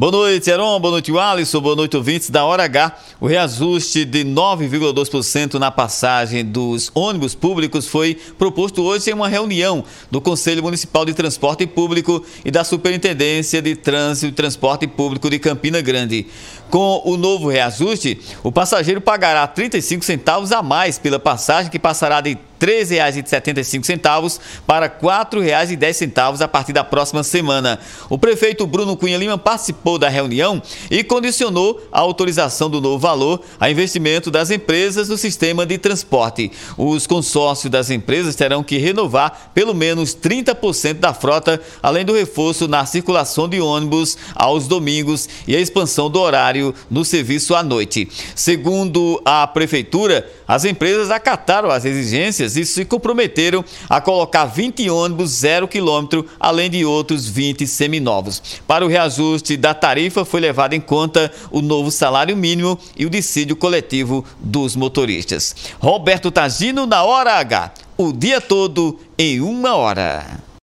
Boa noite, Heron. Boa noite, Alisson. Boa noite, ouvintes da Hora H. O reajuste de 9,2% na passagem dos ônibus públicos foi proposto hoje em uma reunião do Conselho Municipal de Transporte Público e da Superintendência de Trânsito e Transporte Público de Campina Grande. Com o novo reajuste, o passageiro pagará 35 centavos a mais pela passagem, que passará de R$ 3,75 para R$ 4,10 a partir da próxima semana. O prefeito Bruno Cunha Lima participou da reunião e condicionou a autorização do novo valor a investimento das empresas no sistema de transporte. Os consórcios das empresas terão que renovar pelo menos 30% da frota, além do reforço na circulação de ônibus aos domingos e a expansão do horário no serviço à noite. Segundo a prefeitura, as empresas acataram as exigências e se comprometeram a colocar 20 ônibus zero quilômetro, além de outros 20 seminovos. Para o reajuste da tarifa foi levado em conta o novo salário mínimo e o dissídio coletivo dos motoristas. Roberto Tagino na Hora H. O dia todo em uma hora.